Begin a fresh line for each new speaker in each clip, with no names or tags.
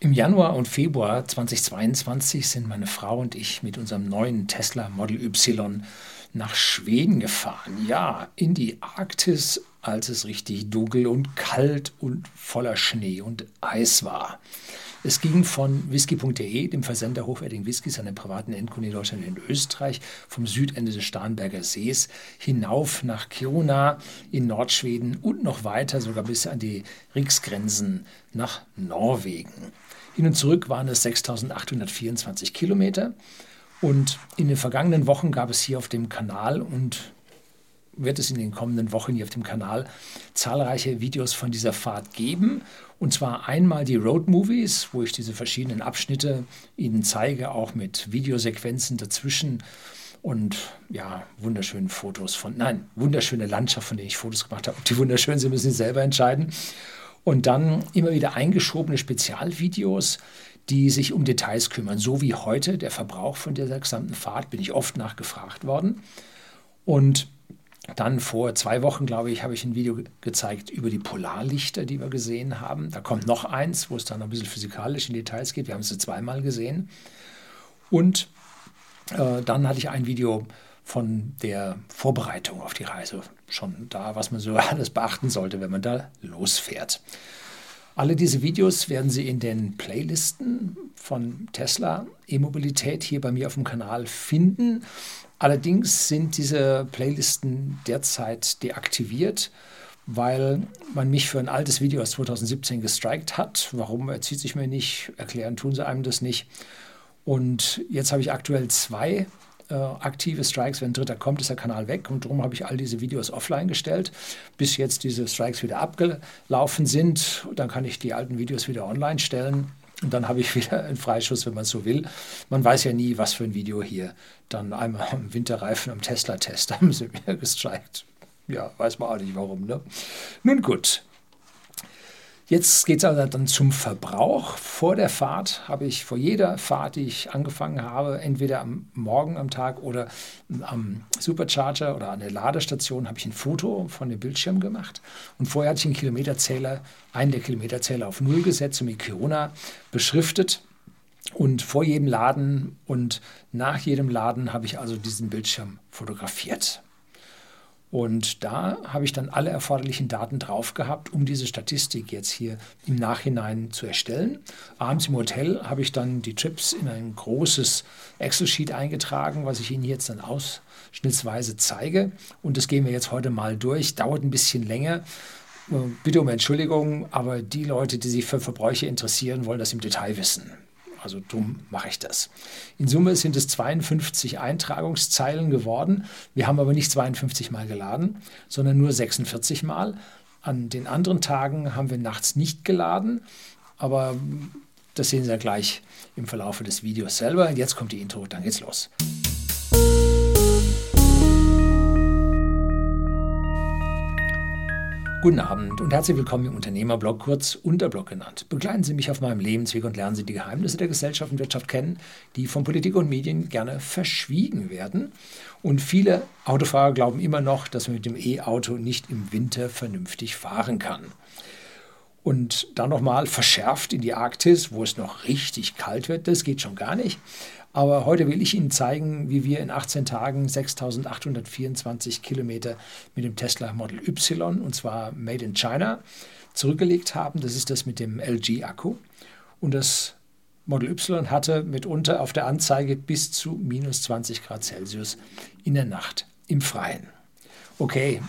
Im Januar und Februar 2022 sind meine Frau und ich mit unserem neuen Tesla Model Y nach Schweden gefahren. Ja, in die Arktis, als es richtig dunkel und kalt und voller Schnee und Eis war. Es ging von whisky.de, dem Versender hochwertigen Whiskys an den privaten Endkunden in Deutschland und in Österreich, vom Südende des Starnberger Sees hinauf nach Kiruna in Nordschweden und noch weiter, sogar bis an die Riksgrenzen nach Norwegen. Hin und zurück waren es 6824 Kilometer. Und in den vergangenen Wochen gab es hier auf dem Kanal und wird es in den kommenden Wochen hier auf dem Kanal zahlreiche Videos von dieser Fahrt geben. Und zwar einmal die Road Movies, wo ich diese verschiedenen Abschnitte Ihnen zeige, auch mit Videosequenzen dazwischen und ja, wunderschöne Fotos von, nein, wunderschöne Landschaft, von denen ich Fotos gemacht habe. Ob die wunderschön sind, müssen Sie selber entscheiden. Und dann immer wieder eingeschobene Spezialvideos, die sich um Details kümmern, so wie heute der Verbrauch von dieser gesamten Fahrt, bin ich oft nachgefragt worden. Und dann vor zwei Wochen, glaube ich, habe ich ein Video gezeigt über die Polarlichter, die wir gesehen haben. Da kommt noch eins, wo es dann ein bisschen physikalisch in Details geht. Wir haben es zweimal gesehen. Und äh, dann hatte ich ein Video von der Vorbereitung auf die Reise. Schon da, was man so alles beachten sollte, wenn man da losfährt. Alle diese Videos werden Sie in den Playlisten von Tesla E-Mobilität hier bei mir auf dem Kanal finden. Allerdings sind diese Playlisten derzeit deaktiviert, weil man mich für ein altes Video aus 2017 gestrikt hat. Warum erzieht sich mir nicht? Erklären tun sie einem das nicht. Und jetzt habe ich aktuell zwei äh, aktive Strikes. Wenn ein dritter kommt, ist der Kanal weg. Und darum habe ich all diese Videos offline gestellt, bis jetzt diese Strikes wieder abgelaufen sind. Dann kann ich die alten Videos wieder online stellen. Und dann habe ich wieder einen Freischuss, wenn man so will. Man weiß ja nie, was für ein Video hier. Dann einmal am Winterreifen am Tesla-Test haben sie mir gestrikt. Ja, weiß man auch nicht warum. Ne? Nun gut, Jetzt geht es also dann zum Verbrauch. Vor der Fahrt habe ich vor jeder Fahrt, die ich angefangen habe, entweder am Morgen am Tag oder am Supercharger oder an der Ladestation, habe ich ein Foto von dem Bildschirm gemacht. Und vorher hatte ich einen Kilometerzähler, einen der Kilometerzähler auf Null gesetzt und mit Kirona beschriftet. Und vor jedem Laden und nach jedem Laden habe ich also diesen Bildschirm fotografiert. Und da habe ich dann alle erforderlichen Daten drauf gehabt, um diese Statistik jetzt hier im Nachhinein zu erstellen. Abends im Hotel habe ich dann die Trips in ein großes Excel-Sheet eingetragen, was ich Ihnen jetzt dann ausschnittsweise zeige. Und das gehen wir jetzt heute mal durch. Dauert ein bisschen länger. Bitte um Entschuldigung, aber die Leute, die sich für Verbräuche interessieren, wollen das im Detail wissen. Also dumm mache ich das. In Summe sind es 52 Eintragungszeilen geworden. Wir haben aber nicht 52 Mal geladen, sondern nur 46 Mal. An den anderen Tagen haben wir nachts nicht geladen, aber das sehen Sie ja gleich im Verlauf des Videos selber. Jetzt kommt die Intro, dann geht's los. Guten Abend und herzlich willkommen im Unternehmerblog, kurz Unterblog genannt. Begleiten Sie mich auf meinem Lebensweg und lernen Sie die Geheimnisse der Gesellschaft und Wirtschaft kennen, die von Politik und Medien gerne verschwiegen werden. Und viele Autofahrer glauben immer noch, dass man mit dem E-Auto nicht im Winter vernünftig fahren kann. Und dann nochmal verschärft in die Arktis, wo es noch richtig kalt wird, das geht schon gar nicht. Aber heute will ich Ihnen zeigen, wie wir in 18 Tagen 6824 Kilometer mit dem Tesla Model Y, und zwar Made in China, zurückgelegt haben. Das ist das mit dem LG-Akku. Und das Model Y hatte mitunter auf der Anzeige bis zu minus 20 Grad Celsius in der Nacht im Freien. Okay,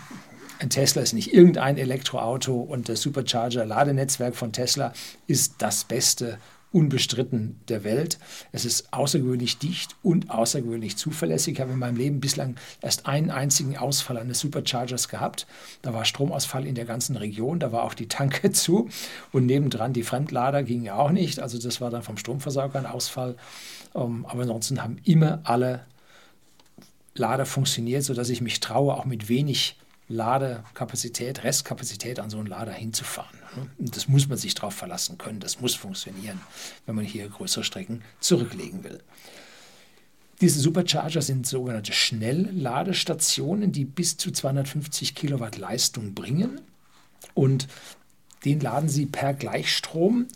ein Tesla ist nicht irgendein Elektroauto und das Supercharger-Ladenetzwerk von Tesla ist das Beste unbestritten der Welt. Es ist außergewöhnlich dicht und außergewöhnlich zuverlässig. Ich habe in meinem Leben bislang erst einen einzigen Ausfall eines Superchargers gehabt. Da war Stromausfall in der ganzen Region, da war auch die Tanke zu und nebendran die Fremdlader gingen auch nicht. Also das war dann vom Stromversorger ein Ausfall. Ähm, aber ansonsten haben immer alle Lader funktioniert, sodass ich mich traue, auch mit wenig Ladekapazität, Restkapazität an so einen Lader hinzufahren. Das muss man sich darauf verlassen können, das muss funktionieren, wenn man hier größere Strecken zurücklegen will. Diese Supercharger sind sogenannte Schnellladestationen, die bis zu 250 Kilowatt Leistung bringen und den laden Sie per Gleichstrom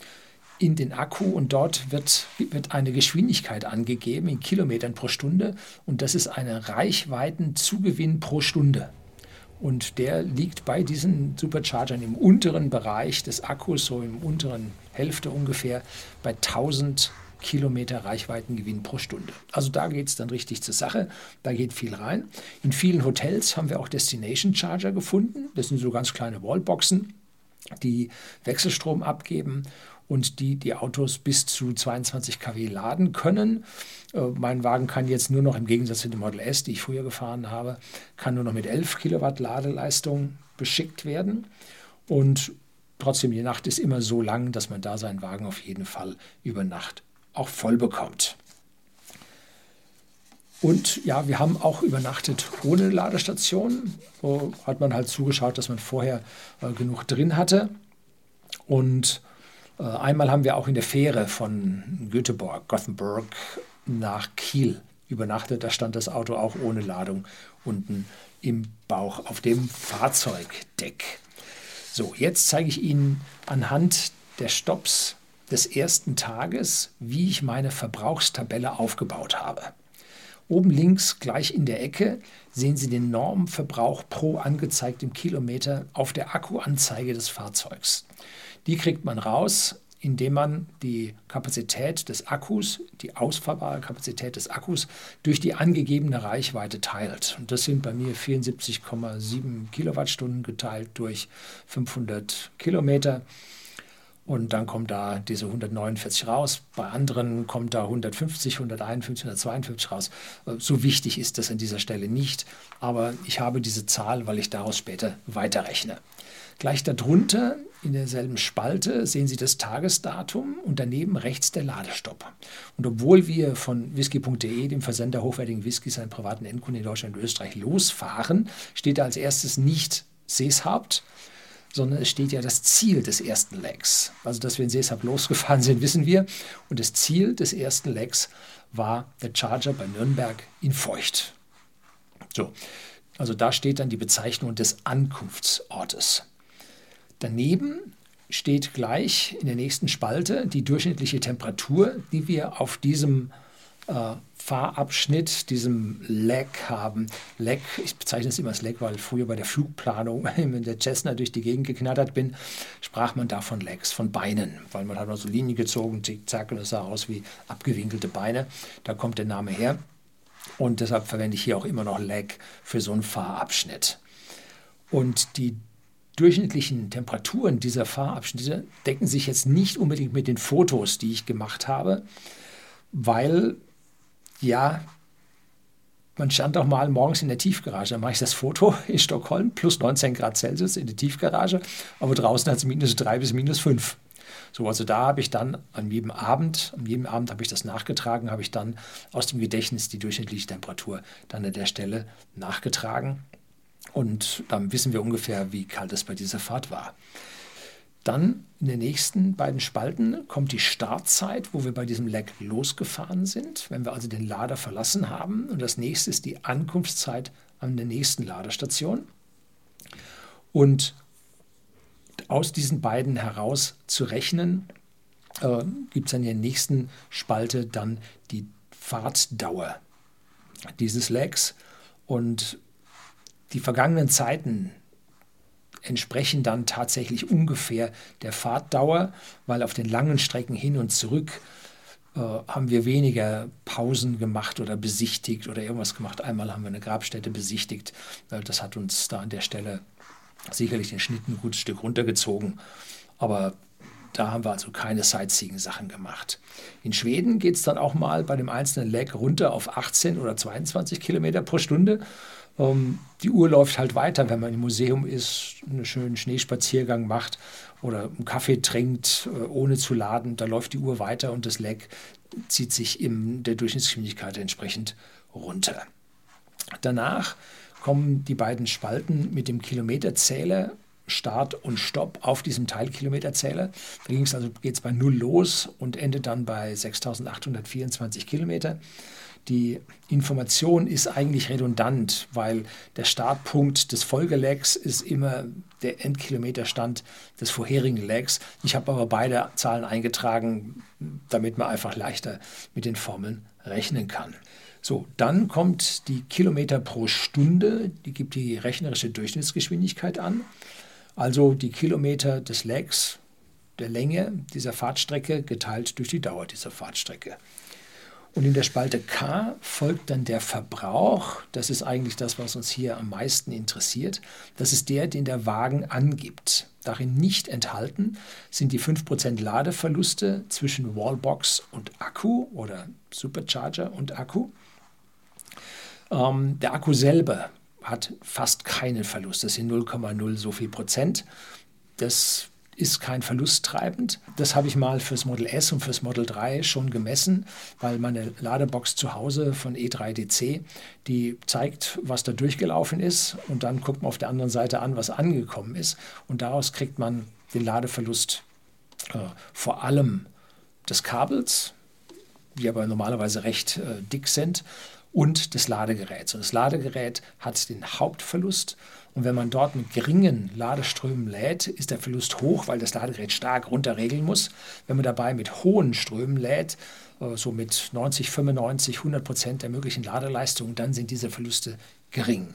in den Akku und dort wird, wird eine Geschwindigkeit angegeben in Kilometern pro Stunde und das ist eine Reichweitenzugewinn pro Stunde. Und der liegt bei diesen Superchargern im unteren Bereich des Akkus, so im unteren Hälfte ungefähr, bei 1000 Kilometer Reichweitengewinn pro Stunde. Also da geht es dann richtig zur Sache, da geht viel rein. In vielen Hotels haben wir auch Destination Charger gefunden. Das sind so ganz kleine Wallboxen, die Wechselstrom abgeben und die die Autos bis zu 22 kW laden können. Äh, mein Wagen kann jetzt nur noch im Gegensatz zu dem Model S, die ich früher gefahren habe, kann nur noch mit 11 Kilowatt Ladeleistung beschickt werden. Und trotzdem, die Nacht ist immer so lang, dass man da seinen Wagen auf jeden Fall über Nacht auch voll bekommt. Und ja, wir haben auch übernachtet ohne Ladestation. So hat man halt zugeschaut, dass man vorher äh, genug drin hatte. Und einmal haben wir auch in der Fähre von Göteborg, Gothenburg nach Kiel übernachtet. Da stand das Auto auch ohne Ladung unten im Bauch auf dem Fahrzeugdeck. So, jetzt zeige ich Ihnen anhand der Stops des ersten Tages, wie ich meine Verbrauchstabelle aufgebaut habe. Oben links, gleich in der Ecke, sehen Sie den Normverbrauch pro angezeigtem Kilometer auf der Akkuanzeige des Fahrzeugs. Die kriegt man raus, indem man die Kapazität des Akkus, die ausfahrbare Kapazität des Akkus, durch die angegebene Reichweite teilt. Und das sind bei mir 74,7 Kilowattstunden geteilt durch 500 Kilometer. Und dann kommt da diese 149 raus. Bei anderen kommt da 150, 151, 152 raus. So wichtig ist das an dieser Stelle nicht. Aber ich habe diese Zahl, weil ich daraus später weiterrechne. Gleich darunter in derselben Spalte sehen Sie das Tagesdatum und daneben rechts der Ladestopp. Und obwohl wir von whisky.de, dem Versender hochwertigen Whiskys, einen privaten Endkunden in Deutschland und Österreich, losfahren, steht da als erstes nicht Seeshaupt, sondern es steht ja das Ziel des ersten Legs. Also, dass wir in Seeshaupt losgefahren sind, wissen wir. Und das Ziel des ersten Legs war der Charger bei Nürnberg in Feucht. So, also da steht dann die Bezeichnung des Ankunftsortes. Daneben steht gleich in der nächsten Spalte die durchschnittliche Temperatur, die wir auf diesem äh, Fahrabschnitt, diesem Leg haben. Leg, ich bezeichne es immer als Leg, weil früher bei der Flugplanung, wenn der Cessna durch die Gegend geknattert bin, sprach man da von Legs, von Beinen, weil man hat noch so Linien gezogen, zick, zack, und es sah aus wie abgewinkelte Beine. Da kommt der Name her. Und deshalb verwende ich hier auch immer noch Leg für so einen Fahrabschnitt. Und die durchschnittlichen Temperaturen dieser Fahrabschnitte decken sich jetzt nicht unbedingt mit den Fotos, die ich gemacht habe, weil ja, man stand doch mal morgens in der Tiefgarage. Dann mache ich das Foto in Stockholm, plus 19 Grad Celsius in der Tiefgarage, aber draußen hat es minus 3 bis minus 5. So, also da habe ich dann an jedem Abend, an jedem Abend habe ich das nachgetragen, habe ich dann aus dem Gedächtnis die durchschnittliche Temperatur dann an der Stelle nachgetragen. Und dann wissen wir ungefähr, wie kalt es bei dieser Fahrt war. Dann in den nächsten beiden Spalten kommt die Startzeit, wo wir bei diesem Leg losgefahren sind, wenn wir also den Lader verlassen haben. Und das nächste ist die Ankunftszeit an der nächsten Ladestation. Und aus diesen beiden heraus zu rechnen, äh, gibt es in der nächsten Spalte dann die Fahrtdauer dieses Legs. Und die vergangenen Zeiten entsprechen dann tatsächlich ungefähr der Fahrtdauer, weil auf den langen Strecken hin und zurück äh, haben wir weniger Pausen gemacht oder besichtigt oder irgendwas gemacht. Einmal haben wir eine Grabstätte besichtigt. Das hat uns da an der Stelle sicherlich den Schnitt ein gutes Stück runtergezogen. Aber da haben wir also keine Sightseeing-Sachen gemacht. In Schweden geht es dann auch mal bei dem einzelnen Leg runter auf 18 oder 22 Kilometer pro Stunde. Ähm, die Uhr läuft halt weiter, wenn man im Museum ist, einen schönen Schneespaziergang macht oder einen Kaffee trinkt, äh, ohne zu laden. Da läuft die Uhr weiter und das Leg zieht sich in der Durchschnittsgeschwindigkeit entsprechend runter. Danach kommen die beiden Spalten mit dem Kilometerzähler Start und Stopp auf diesem Teilkilometerzähler. Da also, geht es bei 0 los und endet dann bei 6.824 Kilometer. Die Information ist eigentlich redundant, weil der Startpunkt des Folgelegs ist immer der Endkilometerstand des vorherigen Legs. Ich habe aber beide Zahlen eingetragen, damit man einfach leichter mit den Formeln rechnen kann. So, dann kommt die Kilometer pro Stunde, die gibt die rechnerische Durchschnittsgeschwindigkeit an. Also die Kilometer des Legs, der Länge dieser Fahrtstrecke geteilt durch die Dauer dieser Fahrtstrecke. Und in der Spalte K folgt dann der Verbrauch. Das ist eigentlich das, was uns hier am meisten interessiert. Das ist der, den der Wagen angibt. Darin nicht enthalten sind die 5% Ladeverluste zwischen Wallbox und Akku oder Supercharger und Akku. Ähm, der Akku selber hat fast keinen Verlust. Das sind 0,0 so viel Prozent. Das ist kein verlusttreibend. Das habe ich mal fürs Model S und fürs Model 3 schon gemessen, weil meine Ladebox zu Hause von E3DC, die zeigt, was da durchgelaufen ist und dann guckt man auf der anderen Seite an, was angekommen ist und daraus kriegt man den Ladeverlust äh, vor allem des Kabels, die aber normalerweise recht äh, dick sind, und des Ladegeräts. Und das Ladegerät hat den Hauptverlust und wenn man dort mit geringen Ladeströmen lädt, ist der Verlust hoch, weil das Ladegerät stark runterregeln muss. Wenn man dabei mit hohen Strömen lädt, äh, so mit 90, 95, 100 Prozent der möglichen Ladeleistung, dann sind diese Verluste gering.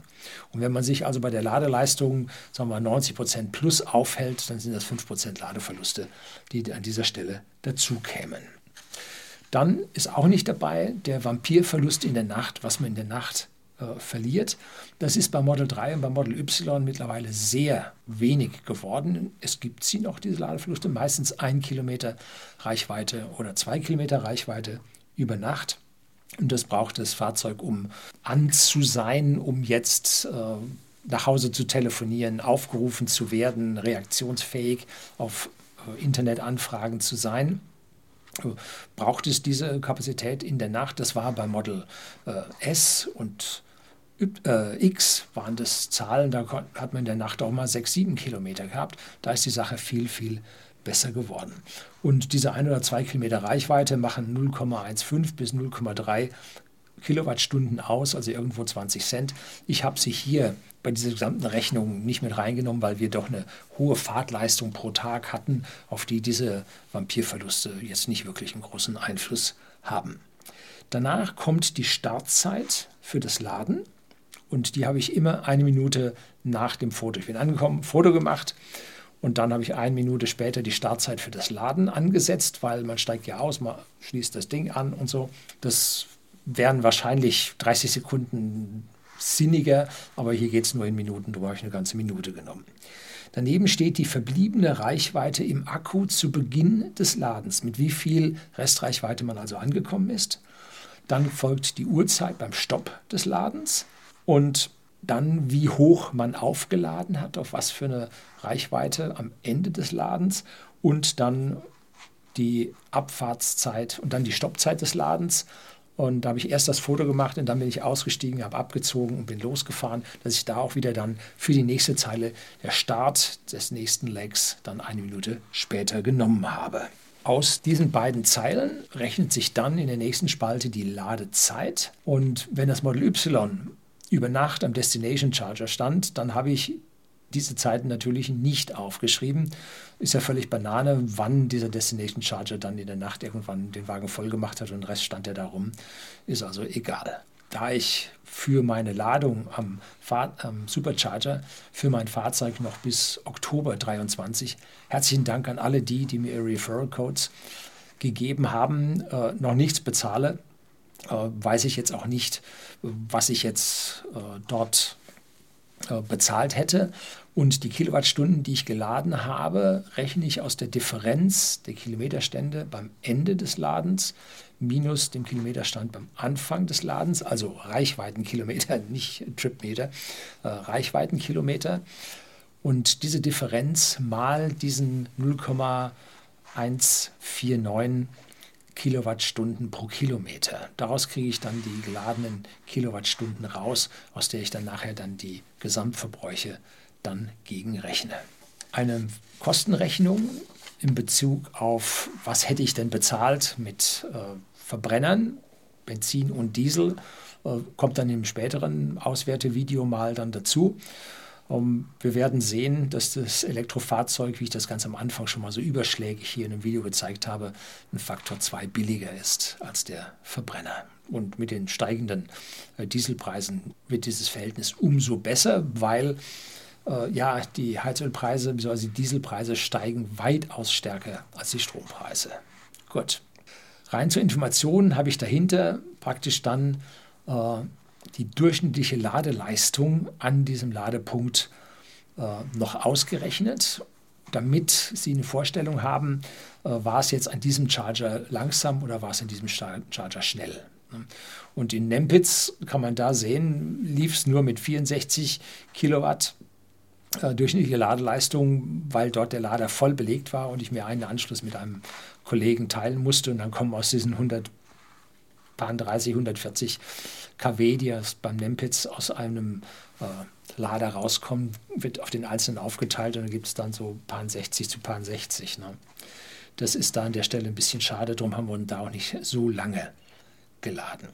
Und wenn man sich also bei der Ladeleistung sagen wir 90 Prozent plus aufhält, dann sind das 5 Prozent Ladeverluste, die an dieser Stelle dazu kämen. Dann ist auch nicht dabei der Vampirverlust in der Nacht, was man in der Nacht äh, verliert. Das ist bei Model 3 und bei Model Y mittlerweile sehr wenig geworden. Es gibt sie noch, diese Ladeverluste, meistens ein Kilometer Reichweite oder zwei Kilometer Reichweite über Nacht. Und das braucht das Fahrzeug, um an zu sein, um jetzt äh, nach Hause zu telefonieren, aufgerufen zu werden, reaktionsfähig auf äh, Internetanfragen zu sein braucht es diese Kapazität in der Nacht. Das war bei Model äh, S und X waren das Zahlen, da hat man in der Nacht auch mal 6, 7 Kilometer gehabt. Da ist die Sache viel, viel besser geworden. Und diese 1 oder 2 Kilometer Reichweite machen 0,15 bis 0,3 Kilowattstunden aus, also irgendwo 20 Cent. Ich habe sie hier bei dieser gesamten Rechnung nicht mit reingenommen, weil wir doch eine hohe Fahrtleistung pro Tag hatten, auf die diese Vampirverluste jetzt nicht wirklich einen großen Einfluss haben. Danach kommt die Startzeit für das Laden. Und die habe ich immer eine Minute nach dem Foto. Ich bin angekommen, Foto gemacht und dann habe ich eine Minute später die Startzeit für das Laden angesetzt, weil man steigt ja aus, man schließt das Ding an und so. Das wären wahrscheinlich 30 Sekunden sinniger, aber hier geht es nur in Minuten, da habe ich eine ganze Minute genommen. Daneben steht die verbliebene Reichweite im Akku zu Beginn des Ladens, mit wie viel Restreichweite man also angekommen ist. Dann folgt die Uhrzeit beim Stopp des Ladens und dann, wie hoch man aufgeladen hat, auf was für eine Reichweite am Ende des Ladens und dann die Abfahrtszeit und dann die Stoppzeit des Ladens. Und da habe ich erst das Foto gemacht und dann bin ich ausgestiegen, habe abgezogen und bin losgefahren, dass ich da auch wieder dann für die nächste Zeile der Start des nächsten Legs dann eine Minute später genommen habe. Aus diesen beiden Zeilen rechnet sich dann in der nächsten Spalte die Ladezeit. Und wenn das Model Y über Nacht am Destination Charger stand, dann habe ich diese Zeiten natürlich nicht aufgeschrieben. Ist ja völlig Banane, wann dieser Destination Charger dann in der Nacht irgendwann den Wagen voll gemacht hat und den Rest stand ja darum. Ist also egal. Da ich für meine Ladung am, Fahr am Supercharger für mein Fahrzeug noch bis Oktober 23, herzlichen Dank an alle die, die mir Referral Codes gegeben haben, äh, noch nichts bezahle, weiß ich jetzt auch nicht, was ich jetzt äh, dort äh, bezahlt hätte. Und die Kilowattstunden, die ich geladen habe, rechne ich aus der Differenz der Kilometerstände beim Ende des Ladens minus dem Kilometerstand beim Anfang des Ladens, also Reichweitenkilometer, nicht Tripmeter, äh, Reichweitenkilometer. Und diese Differenz mal diesen 0,149 Kilowattstunden pro Kilometer. Daraus kriege ich dann die geladenen Kilowattstunden raus, aus der ich dann nachher dann die Gesamtverbräuche dann gegenrechne. Eine Kostenrechnung in Bezug auf, was hätte ich denn bezahlt mit äh, Verbrennern, Benzin und Diesel. Äh, kommt dann im späteren Auswertevideo mal dann dazu. Um, wir werden sehen, dass das Elektrofahrzeug, wie ich das ganz am Anfang schon mal so überschlägig hier in dem Video gezeigt habe, ein Faktor 2 billiger ist als der Verbrenner. Und mit den steigenden äh, Dieselpreisen wird dieses Verhältnis umso besser, weil äh, ja, die Heizölpreise bzw. die Dieselpreise steigen weitaus stärker als die Strompreise. Gut. Rein zur Information habe ich dahinter praktisch dann äh, die durchschnittliche Ladeleistung an diesem Ladepunkt äh, noch ausgerechnet, damit Sie eine Vorstellung haben, äh, war es jetzt an diesem Charger langsam oder war es an diesem Charger schnell. Und in Nempitz kann man da sehen, lief es nur mit 64 Kilowatt äh, durchschnittliche Ladeleistung, weil dort der Lader voll belegt war und ich mir einen Anschluss mit einem Kollegen teilen musste. Und dann kommen aus diesen 100 30, 140 kW, die beim Nempitz aus einem äh, Lader rauskommen, wird auf den einzelnen aufgeteilt und dann gibt es dann so paar 60 zu paar 60. Ne? Das ist da an der Stelle ein bisschen schade, darum haben wir da auch nicht so lange geladen.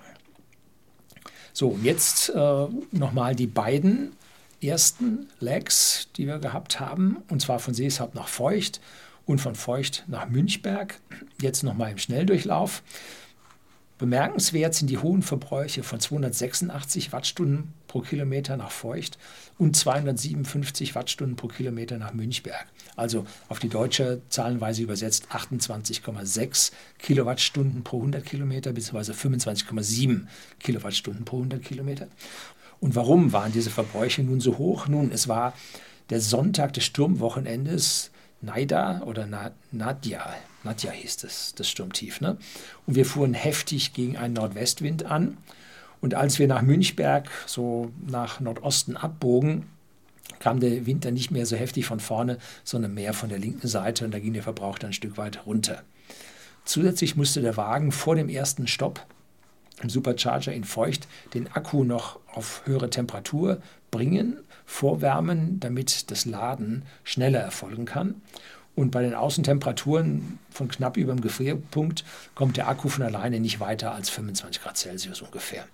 So, jetzt äh, nochmal die beiden ersten Legs, die wir gehabt haben, und zwar von Seeshaupt nach Feucht und von Feucht nach Münchberg. Jetzt nochmal im Schnelldurchlauf. Bemerkenswert sind die hohen Verbräuche von 286 Wattstunden pro Kilometer nach Feucht und 257 Wattstunden pro Kilometer nach Münchberg. Also auf die deutsche Zahlenweise übersetzt 28,6 Kilowattstunden pro 100 Kilometer bzw. 25,7 Kilowattstunden pro 100 Kilometer. Und warum waren diese Verbräuche nun so hoch? Nun, es war der Sonntag des Sturmwochenendes Naida oder Na Nadja. Nadja hieß es, das Sturmtief. Ne? Und wir fuhren heftig gegen einen Nordwestwind an. Und als wir nach Münchberg so nach Nordosten abbogen, kam der Wind dann nicht mehr so heftig von vorne, sondern mehr von der linken Seite und da ging der Verbrauch dann ein Stück weit runter. Zusätzlich musste der Wagen vor dem ersten Stopp im Supercharger in Feucht den Akku noch auf höhere Temperatur bringen, vorwärmen, damit das Laden schneller erfolgen kann. Und bei den Außentemperaturen von knapp über dem Gefrierpunkt kommt der Akku von alleine nicht weiter als 25 Grad Celsius ungefähr.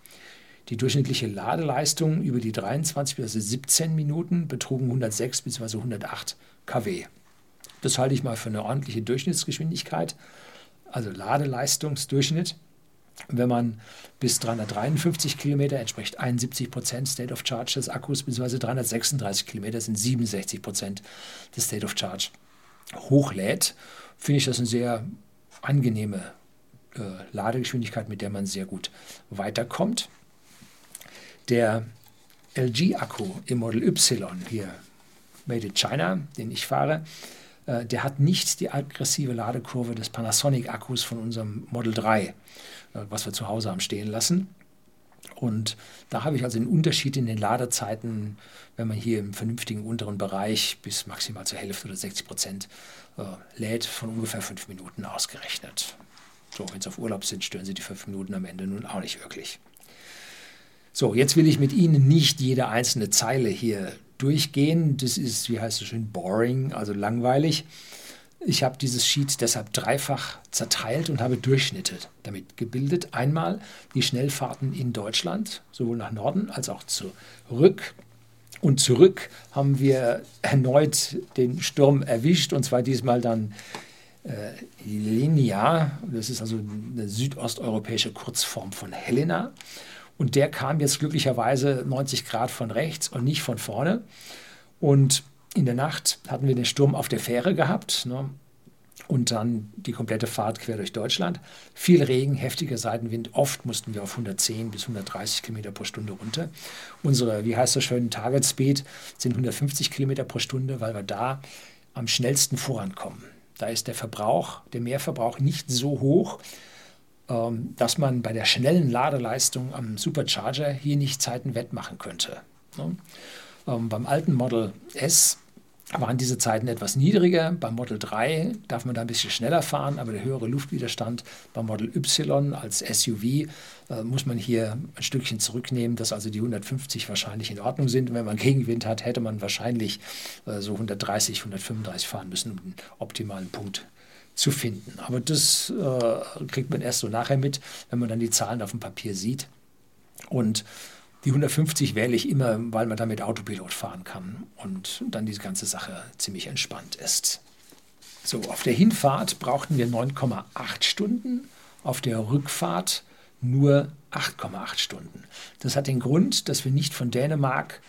Die durchschnittliche Ladeleistung über die 23 bis 17 Minuten betrugen 106 bzw. 108 kW. Das halte ich mal für eine ordentliche Durchschnittsgeschwindigkeit, also Ladeleistungsdurchschnitt. Wenn man bis 353 Kilometer entspricht 71 Prozent State of Charge des Akkus, bzw. 336 Kilometer sind 67 Prozent des State of Charge hochlädt, finde ich das eine sehr angenehme äh, Ladegeschwindigkeit, mit der man sehr gut weiterkommt. Der LG-Akku im Model Y hier, Made in China, den ich fahre, äh, der hat nicht die aggressive Ladekurve des Panasonic-Akkus von unserem Model 3, äh, was wir zu Hause haben stehen lassen. Und da habe ich also den Unterschied in den Ladezeiten, wenn man hier im vernünftigen unteren Bereich bis maximal zur Hälfte oder 60 Prozent äh, lädt, von ungefähr fünf Minuten ausgerechnet. So, wenn Sie auf Urlaub sind, stören Sie die fünf Minuten am Ende nun auch nicht wirklich. So, jetzt will ich mit Ihnen nicht jede einzelne Zeile hier durchgehen. Das ist, wie heißt es schön, boring, also langweilig. Ich habe dieses Sheet deshalb dreifach zerteilt und habe Durchschnitte damit gebildet. Einmal die Schnellfahrten in Deutschland, sowohl nach Norden als auch zurück. Und zurück haben wir erneut den Sturm erwischt, und zwar diesmal dann äh, Linia. Das ist also eine südosteuropäische Kurzform von Helena. Und der kam jetzt glücklicherweise 90 Grad von rechts und nicht von vorne. Und in der Nacht hatten wir den Sturm auf der Fähre gehabt ne? und dann die komplette Fahrt quer durch Deutschland. Viel Regen, heftiger Seitenwind. Oft mussten wir auf 110 bis 130 Kilometer pro Stunde runter. Unsere, wie heißt das schön, Target Speed sind 150 Kilometer pro Stunde, weil wir da am schnellsten vorankommen. Da ist der Verbrauch, der Mehrverbrauch nicht so hoch, ähm, dass man bei der schnellen Ladeleistung am Supercharger hier nicht Zeiten wettmachen könnte. Ähm, beim alten Model S waren diese Zeiten etwas niedriger. Beim Model 3 darf man da ein bisschen schneller fahren, aber der höhere Luftwiderstand beim Model Y als SUV äh, muss man hier ein Stückchen zurücknehmen, dass also die 150 wahrscheinlich in Ordnung sind. Und wenn man Gegenwind hat, hätte man wahrscheinlich äh, so 130, 135 fahren müssen, um den optimalen Punkt zu finden. Aber das äh, kriegt man erst so nachher mit, wenn man dann die Zahlen auf dem Papier sieht. Und die 150 wähle ich immer, weil man damit Autopilot fahren kann und dann diese ganze Sache ziemlich entspannt ist. So, auf der Hinfahrt brauchten wir 9,8 Stunden, auf der Rückfahrt nur 8,8 Stunden. Das hat den Grund, dass wir nicht von Dänemark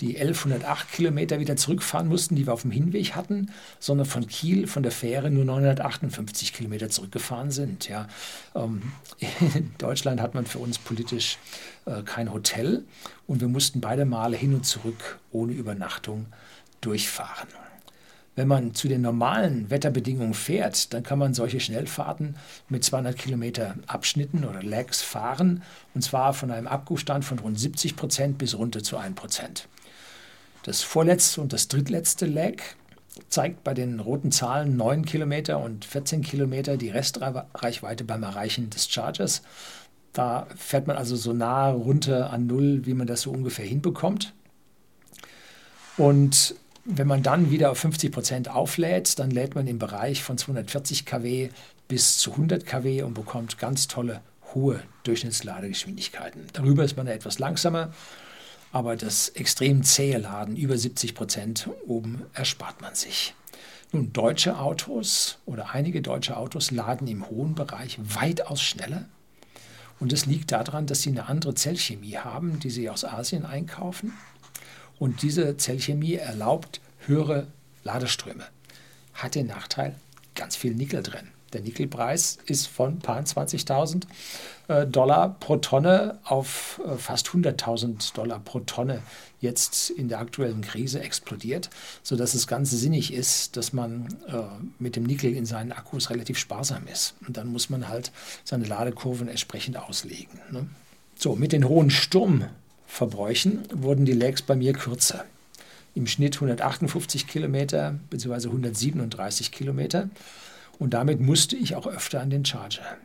die 1108 Kilometer wieder zurückfahren mussten, die wir auf dem Hinweg hatten, sondern von Kiel von der Fähre nur 958 Kilometer zurückgefahren sind. Ja. Ähm, in Deutschland hat man für uns politisch äh, kein Hotel und wir mussten beide Male hin und zurück ohne Übernachtung durchfahren. Wenn man zu den normalen Wetterbedingungen fährt, dann kann man solche Schnellfahrten mit 200 Kilometer Abschnitten oder Lags fahren, und zwar von einem Abgussstand von rund 70 Prozent bis runter zu 1 Prozent. Das vorletzte und das drittletzte Lag zeigt bei den roten Zahlen 9 Kilometer und 14 Kilometer die Restreichweite beim Erreichen des Chargers. Da fährt man also so nah runter an Null, wie man das so ungefähr hinbekommt. Und wenn man dann wieder auf 50 Prozent auflädt, dann lädt man im Bereich von 240 kW bis zu 100 kW und bekommt ganz tolle hohe Durchschnittsladegeschwindigkeiten. Darüber ist man etwas langsamer aber das extrem zähe Laden über 70 Prozent oben erspart man sich. Nun, deutsche Autos oder einige deutsche Autos laden im hohen Bereich weitaus schneller. Und das liegt daran, dass sie eine andere Zellchemie haben, die sie aus Asien einkaufen. Und diese Zellchemie erlaubt höhere Ladeströme. Hat den Nachteil, ganz viel Nickel drin. Der Nickelpreis ist von paar 20.000 äh, Dollar pro Tonne auf äh, fast 100.000 Dollar pro Tonne jetzt in der aktuellen Krise explodiert, sodass es ganz sinnig ist, dass man äh, mit dem Nickel in seinen Akkus relativ sparsam ist. Und dann muss man halt seine Ladekurven entsprechend auslegen. Ne? So, mit den hohen Sturmverbräuchen wurden die Legs bei mir kürzer. Im Schnitt 158 Kilometer bzw. 137 Kilometer. Und damit musste ich auch öfter an den Charger.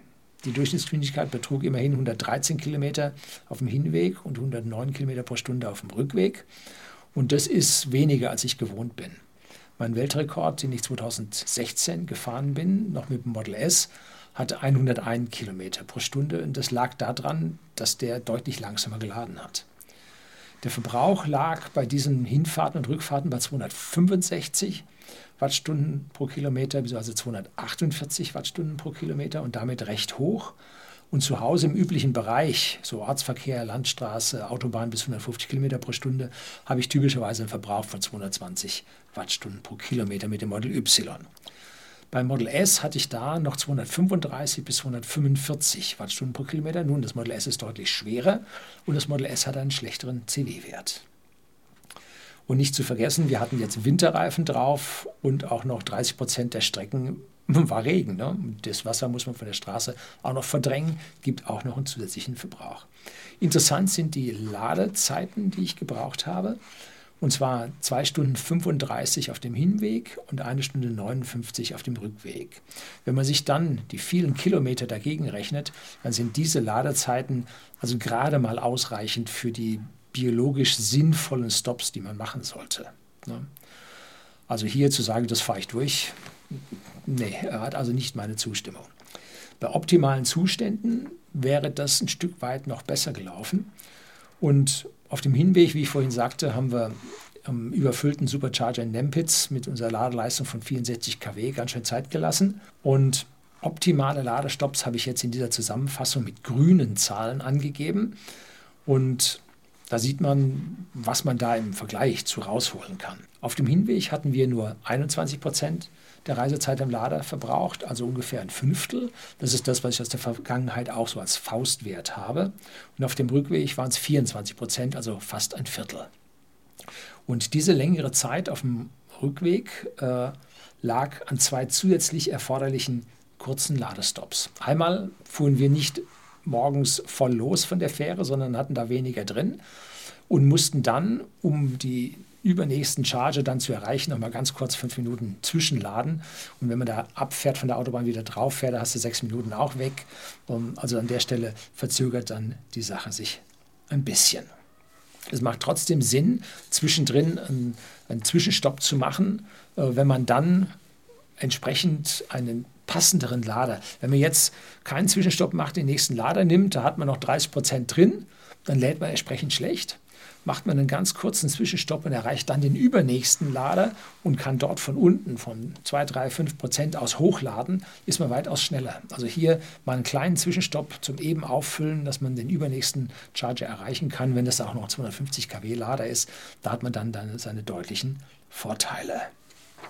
Die Durchschnittsgeschwindigkeit betrug immerhin 113 Kilometer auf dem Hinweg und 109 Kilometer pro Stunde auf dem Rückweg. Und das ist weniger, als ich gewohnt bin. Mein Weltrekord, den ich 2016 gefahren bin, noch mit dem Model S, hatte 101 Kilometer pro Stunde. Und das lag daran, dass der deutlich langsamer geladen hat. Der Verbrauch lag bei diesen Hinfahrten und Rückfahrten bei 265 Wattstunden pro Kilometer, also 248 Wattstunden pro Kilometer und damit recht hoch. Und zu Hause im üblichen Bereich, so Ortsverkehr, Landstraße, Autobahn bis 150 Kilometer pro Stunde, habe ich typischerweise einen Verbrauch von 220 Wattstunden pro Kilometer mit dem Model Y. Beim Model S hatte ich da noch 235 bis 245 Wattstunden pro Kilometer. Nun, das Model S ist deutlich schwerer und das Model S hat einen schlechteren CW-Wert. Und nicht zu vergessen, wir hatten jetzt Winterreifen drauf und auch noch 30 Prozent der Strecken war Regen. Ne? Das Wasser muss man von der Straße auch noch verdrängen, gibt auch noch einen zusätzlichen Verbrauch. Interessant sind die Ladezeiten, die ich gebraucht habe. Und zwar 2 Stunden 35 auf dem Hinweg und 1 Stunde 59 auf dem Rückweg. Wenn man sich dann die vielen Kilometer dagegen rechnet, dann sind diese Ladezeiten also gerade mal ausreichend für die biologisch sinnvollen Stops, die man machen sollte. Ne? Also hier zu sagen, das fahre ich durch, nee, er hat also nicht meine Zustimmung. Bei optimalen Zuständen wäre das ein Stück weit noch besser gelaufen. Und auf dem Hinweg, wie ich vorhin sagte, haben wir am überfüllten Supercharger in Nempitz mit unserer Ladeleistung von 64 kW ganz schön Zeit gelassen. Und optimale Ladestops habe ich jetzt in dieser Zusammenfassung mit grünen Zahlen angegeben. Und da sieht man, was man da im Vergleich zu rausholen kann. Auf dem Hinweg hatten wir nur 21 Prozent der Reisezeit im Lader verbraucht, also ungefähr ein Fünftel. Das ist das, was ich aus der Vergangenheit auch so als Faustwert habe. Und auf dem Rückweg waren es 24 Prozent, also fast ein Viertel. Und diese längere Zeit auf dem Rückweg äh, lag an zwei zusätzlich erforderlichen kurzen Ladestops. Einmal fuhren wir nicht morgens voll los von der Fähre, sondern hatten da weniger drin und mussten dann, um die übernächsten Charge dann zu erreichen, noch mal ganz kurz fünf Minuten zwischenladen. Und wenn man da abfährt von der Autobahn wieder drauf fährt, da hast du sechs Minuten auch weg. Also an der Stelle verzögert dann die Sache sich ein bisschen. Es macht trotzdem Sinn, zwischendrin einen, einen Zwischenstopp zu machen, äh, wenn man dann entsprechend einen passenderen Lader. Wenn man jetzt keinen Zwischenstopp macht, den nächsten Lader nimmt, da hat man noch 30 Prozent drin, dann lädt man entsprechend schlecht macht man einen ganz kurzen Zwischenstopp und erreicht dann den übernächsten Lader und kann dort von unten von 2, 3, 5 Prozent aus hochladen, ist man weitaus schneller. Also hier mal einen kleinen Zwischenstopp zum eben auffüllen, dass man den übernächsten Charger erreichen kann, wenn das auch noch 250 kW Lader ist. Da hat man dann, dann seine deutlichen Vorteile.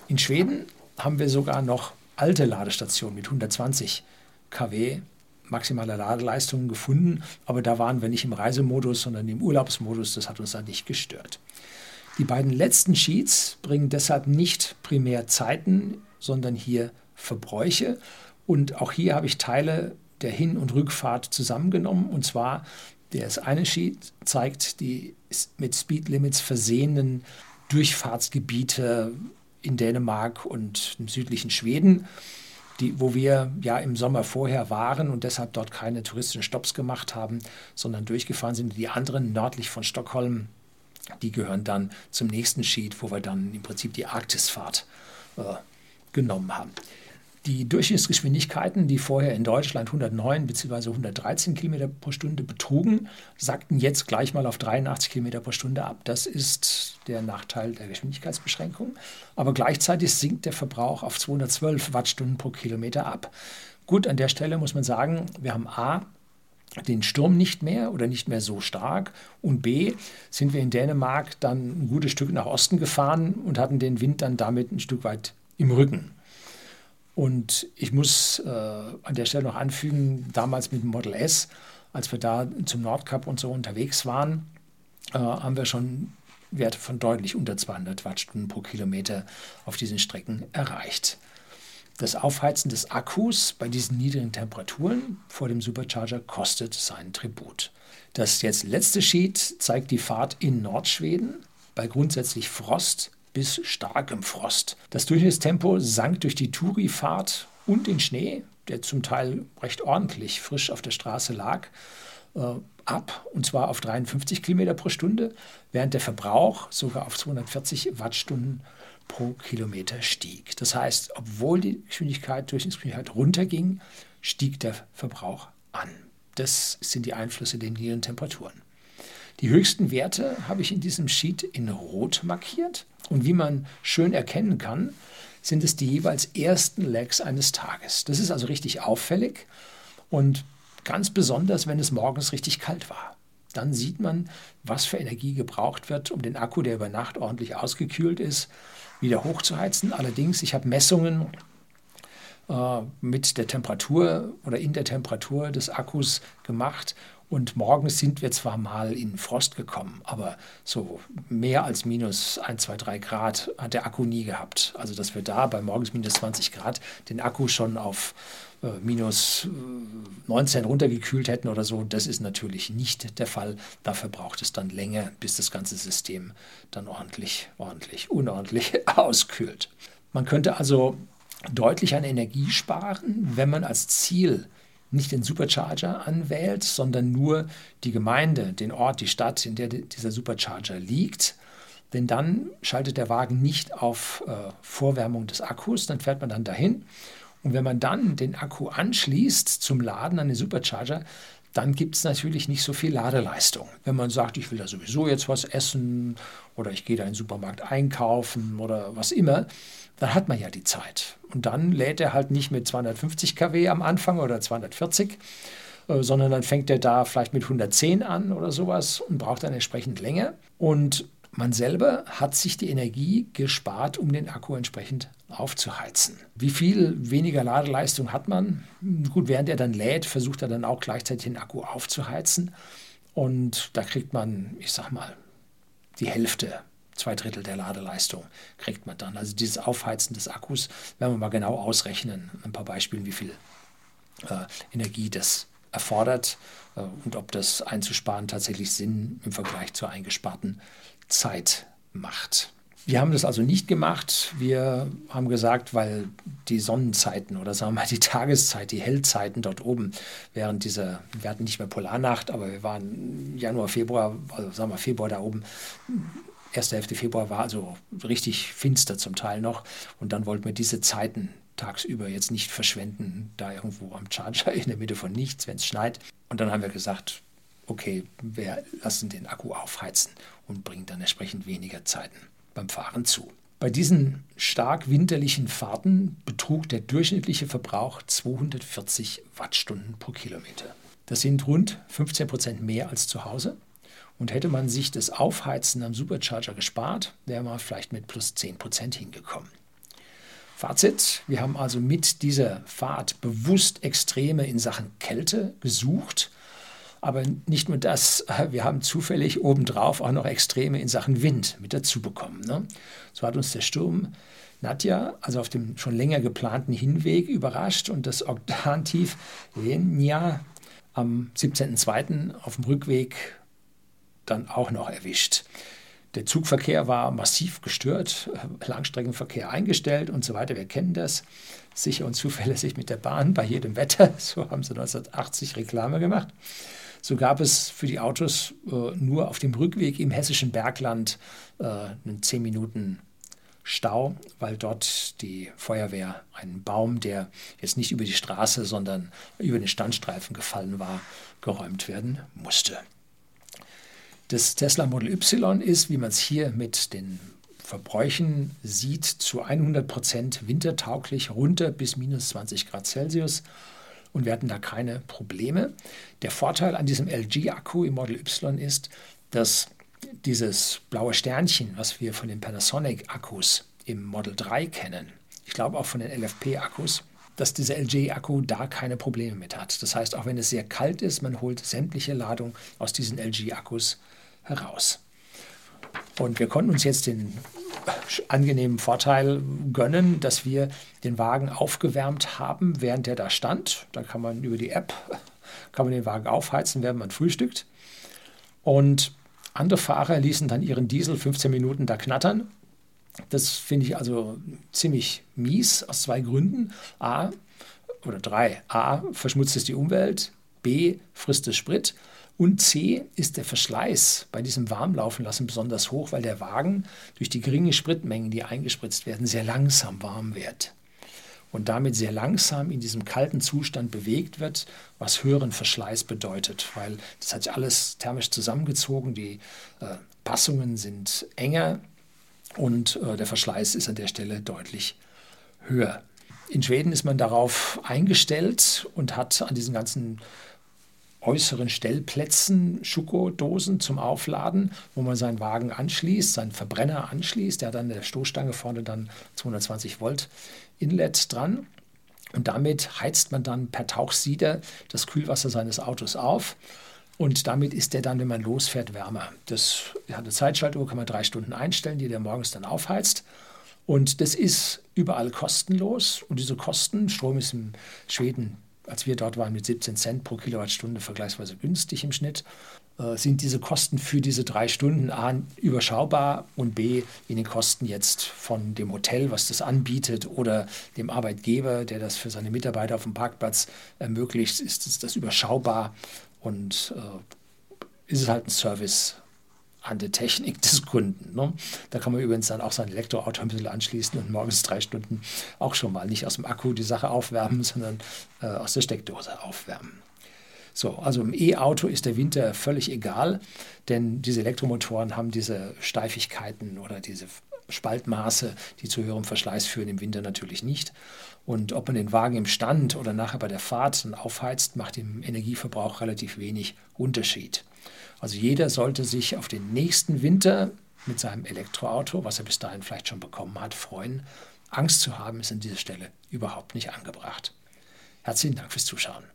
In Schweden haben wir sogar noch alte Ladestationen mit 120 kW maximale Ladeleistungen gefunden, aber da waren wir nicht im Reisemodus, sondern im Urlaubsmodus. Das hat uns dann nicht gestört. Die beiden letzten Sheets bringen deshalb nicht primär Zeiten, sondern hier Verbräuche. Und auch hier habe ich Teile der Hin- und Rückfahrt zusammengenommen. Und zwar, das eine Sheet zeigt die mit Speedlimits versehenen Durchfahrtsgebiete in Dänemark und im südlichen Schweden die, wo wir ja im Sommer vorher waren und deshalb dort keine touristischen Stops gemacht haben, sondern durchgefahren sind. Die anderen nördlich von Stockholm, die gehören dann zum nächsten Sheet, wo wir dann im Prinzip die Arktisfahrt äh, genommen haben. Die Durchschnittsgeschwindigkeiten, die vorher in Deutschland 109 bzw. 113 km pro Stunde betrugen, sackten jetzt gleich mal auf 83 km pro Stunde ab. Das ist der Nachteil der Geschwindigkeitsbeschränkung. Aber gleichzeitig sinkt der Verbrauch auf 212 Wattstunden pro Kilometer ab. Gut, an der Stelle muss man sagen, wir haben A, den Sturm nicht mehr oder nicht mehr so stark. Und B, sind wir in Dänemark dann ein gutes Stück nach Osten gefahren und hatten den Wind dann damit ein Stück weit im Rücken. Und ich muss äh, an der Stelle noch anfügen, damals mit dem Model S, als wir da zum Nordkap und so unterwegs waren, äh, haben wir schon Werte von deutlich unter 200 Wattstunden pro Kilometer auf diesen Strecken erreicht. Das Aufheizen des Akkus bei diesen niedrigen Temperaturen vor dem Supercharger kostet seinen Tribut. Das jetzt letzte Sheet zeigt die Fahrt in Nordschweden bei grundsätzlich Frost bis starkem Frost. Das Durchschnittstempo sank durch die Touri-Fahrt und den Schnee, der zum Teil recht ordentlich frisch auf der Straße lag, äh, ab, und zwar auf 53 km pro Stunde, während der Verbrauch sogar auf 240 Wattstunden pro Kilometer stieg. Das heißt, obwohl die Geschwindigkeit, Durchschnittsgeschwindigkeit runterging, stieg der Verbrauch an. Das sind die Einflüsse der niedrigen Temperaturen. Die höchsten Werte habe ich in diesem Sheet in Rot markiert. Und wie man schön erkennen kann, sind es die jeweils ersten Legs eines Tages. Das ist also richtig auffällig und ganz besonders, wenn es morgens richtig kalt war. Dann sieht man, was für Energie gebraucht wird, um den Akku, der über Nacht ordentlich ausgekühlt ist, wieder hochzuheizen. Allerdings, ich habe Messungen äh, mit der Temperatur oder in der Temperatur des Akkus gemacht und morgens sind wir zwar mal in Frost gekommen, aber so mehr als minus 1, 2, 3 Grad hat der Akku nie gehabt. Also dass wir da bei morgens minus 20 Grad den Akku schon auf äh, minus 19 äh, runtergekühlt hätten oder so, das ist natürlich nicht der Fall. Dafür braucht es dann länger, bis das ganze System dann ordentlich, ordentlich, unordentlich auskühlt. Man könnte also deutlich an Energie sparen, wenn man als Ziel nicht den Supercharger anwählt, sondern nur die Gemeinde, den Ort, die Stadt, in der dieser Supercharger liegt. Denn dann schaltet der Wagen nicht auf äh, Vorwärmung des Akkus, dann fährt man dann dahin. Und wenn man dann den Akku anschließt zum Laden an den Supercharger, dann gibt es natürlich nicht so viel Ladeleistung. Wenn man sagt, ich will da sowieso jetzt was essen oder ich gehe da in den Supermarkt einkaufen oder was immer, dann hat man ja die Zeit. Und dann lädt er halt nicht mit 250 kW am Anfang oder 240, äh, sondern dann fängt er da vielleicht mit 110 an oder sowas und braucht dann entsprechend länger. Und man selber hat sich die Energie gespart, um den Akku entsprechend aufzuheizen. Wie viel weniger Ladeleistung hat man? Gut, während er dann lädt, versucht er dann auch gleichzeitig den Akku aufzuheizen. Und da kriegt man, ich sag mal, die Hälfte, zwei Drittel der Ladeleistung kriegt man dann. Also dieses Aufheizen des Akkus, werden wir mal genau ausrechnen, ein paar Beispiele, wie viel äh, Energie das erfordert äh, und ob das einzusparen tatsächlich Sinn im Vergleich zur eingesparten Zeit macht. Wir haben das also nicht gemacht. Wir haben gesagt, weil die Sonnenzeiten oder sagen wir mal die Tageszeit, die Hellzeiten dort oben während dieser, wir hatten nicht mehr Polarnacht, aber wir waren Januar, Februar, also sagen wir Februar da oben, erste Hälfte Februar war also richtig finster zum Teil noch. Und dann wollten wir diese Zeiten tagsüber jetzt nicht verschwenden, da irgendwo am Charger in der Mitte von nichts, wenn es schneit. Und dann haben wir gesagt, okay, wir lassen den Akku aufheizen und bringen dann entsprechend weniger Zeiten beim Fahren zu. Bei diesen stark winterlichen Fahrten betrug der durchschnittliche Verbrauch 240 Wattstunden pro Kilometer. Das sind rund 15 Prozent mehr als zu Hause. Und hätte man sich das Aufheizen am Supercharger gespart, wäre man vielleicht mit plus 10 Prozent hingekommen. Fazit, wir haben also mit dieser Fahrt bewusst Extreme in Sachen Kälte gesucht. Aber nicht nur das, wir haben zufällig obendrauf auch noch Extreme in Sachen Wind mit dazu bekommen. Ne? So hat uns der Sturm Nadja, also auf dem schon länger geplanten Hinweg, überrascht und das Oktantief Lenia am 17.02. auf dem Rückweg dann auch noch erwischt. Der Zugverkehr war massiv gestört, Langstreckenverkehr eingestellt und so weiter. Wir kennen das. Sicher und zuverlässig mit der Bahn bei jedem Wetter. So haben sie 1980 Reklame gemacht. So gab es für die Autos äh, nur auf dem Rückweg im hessischen Bergland äh, einen 10 Minuten Stau, weil dort die Feuerwehr einen Baum, der jetzt nicht über die Straße, sondern über den Standstreifen gefallen war, geräumt werden musste. Das Tesla Model Y ist, wie man es hier mit den Verbräuchen sieht, zu 100 Prozent wintertauglich runter bis minus 20 Grad Celsius und wir hatten da keine Probleme. Der Vorteil an diesem LG-Akku im Model Y ist, dass dieses blaue Sternchen, was wir von den Panasonic-Akkus im Model 3 kennen, ich glaube auch von den LFP-Akkus, dass dieser LG-Akku da keine Probleme mit hat. Das heißt, auch wenn es sehr kalt ist, man holt sämtliche Ladung aus diesen LG-Akkus heraus. Und wir konnten uns jetzt den angenehmen Vorteil gönnen, dass wir den Wagen aufgewärmt haben, während er da stand. Da kann man über die App kann man den Wagen aufheizen, während man frühstückt. Und andere Fahrer ließen dann ihren Diesel 15 Minuten da knattern. Das finde ich also ziemlich mies aus zwei Gründen. A, oder drei. A, verschmutzt es die Umwelt. B, frisst es Sprit. Und C ist der Verschleiß bei diesem Warmlaufenlassen besonders hoch, weil der Wagen durch die geringe Spritmengen, die eingespritzt werden, sehr langsam warm wird und damit sehr langsam in diesem kalten Zustand bewegt wird, was höheren Verschleiß bedeutet, weil das hat sich alles thermisch zusammengezogen, die äh, Passungen sind enger und äh, der Verschleiß ist an der Stelle deutlich höher. In Schweden ist man darauf eingestellt und hat an diesen ganzen äußeren Stellplätzen Schuko-Dosen zum Aufladen, wo man seinen Wagen anschließt, seinen Verbrenner anschließt. Der hat an der Stoßstange vorne dann 220 Volt Inlet dran. Und damit heizt man dann per Tauchsieder das Kühlwasser seines Autos auf. Und damit ist der dann, wenn man losfährt, wärmer. Das hat eine Zeitschaltuhr, kann man drei Stunden einstellen, die der morgens dann aufheizt. Und das ist überall kostenlos. Und diese Kosten, Strom ist in Schweden als wir dort waren, mit 17 Cent pro Kilowattstunde vergleichsweise günstig im Schnitt, äh, sind diese Kosten für diese drei Stunden A überschaubar und B in den Kosten jetzt von dem Hotel, was das anbietet, oder dem Arbeitgeber, der das für seine Mitarbeiter auf dem Parkplatz ermöglicht, ist das überschaubar und äh, ist es halt ein Service an der Technik des Kunden. Ne? Da kann man übrigens dann auch sein Elektroauto ein bisschen anschließen und morgens drei Stunden auch schon mal nicht aus dem Akku die Sache aufwärmen, sondern äh, aus der Steckdose aufwärmen. So, also im E-Auto ist der Winter völlig egal, denn diese Elektromotoren haben diese Steifigkeiten oder diese Spaltmaße, die zu höherem Verschleiß führen, im Winter natürlich nicht. Und ob man den Wagen im Stand oder nachher bei der Fahrt aufheizt, macht im Energieverbrauch relativ wenig Unterschied. Also jeder sollte sich auf den nächsten Winter mit seinem Elektroauto, was er bis dahin vielleicht schon bekommen hat, freuen. Angst zu haben ist an dieser Stelle überhaupt nicht angebracht. Herzlichen Dank fürs Zuschauen.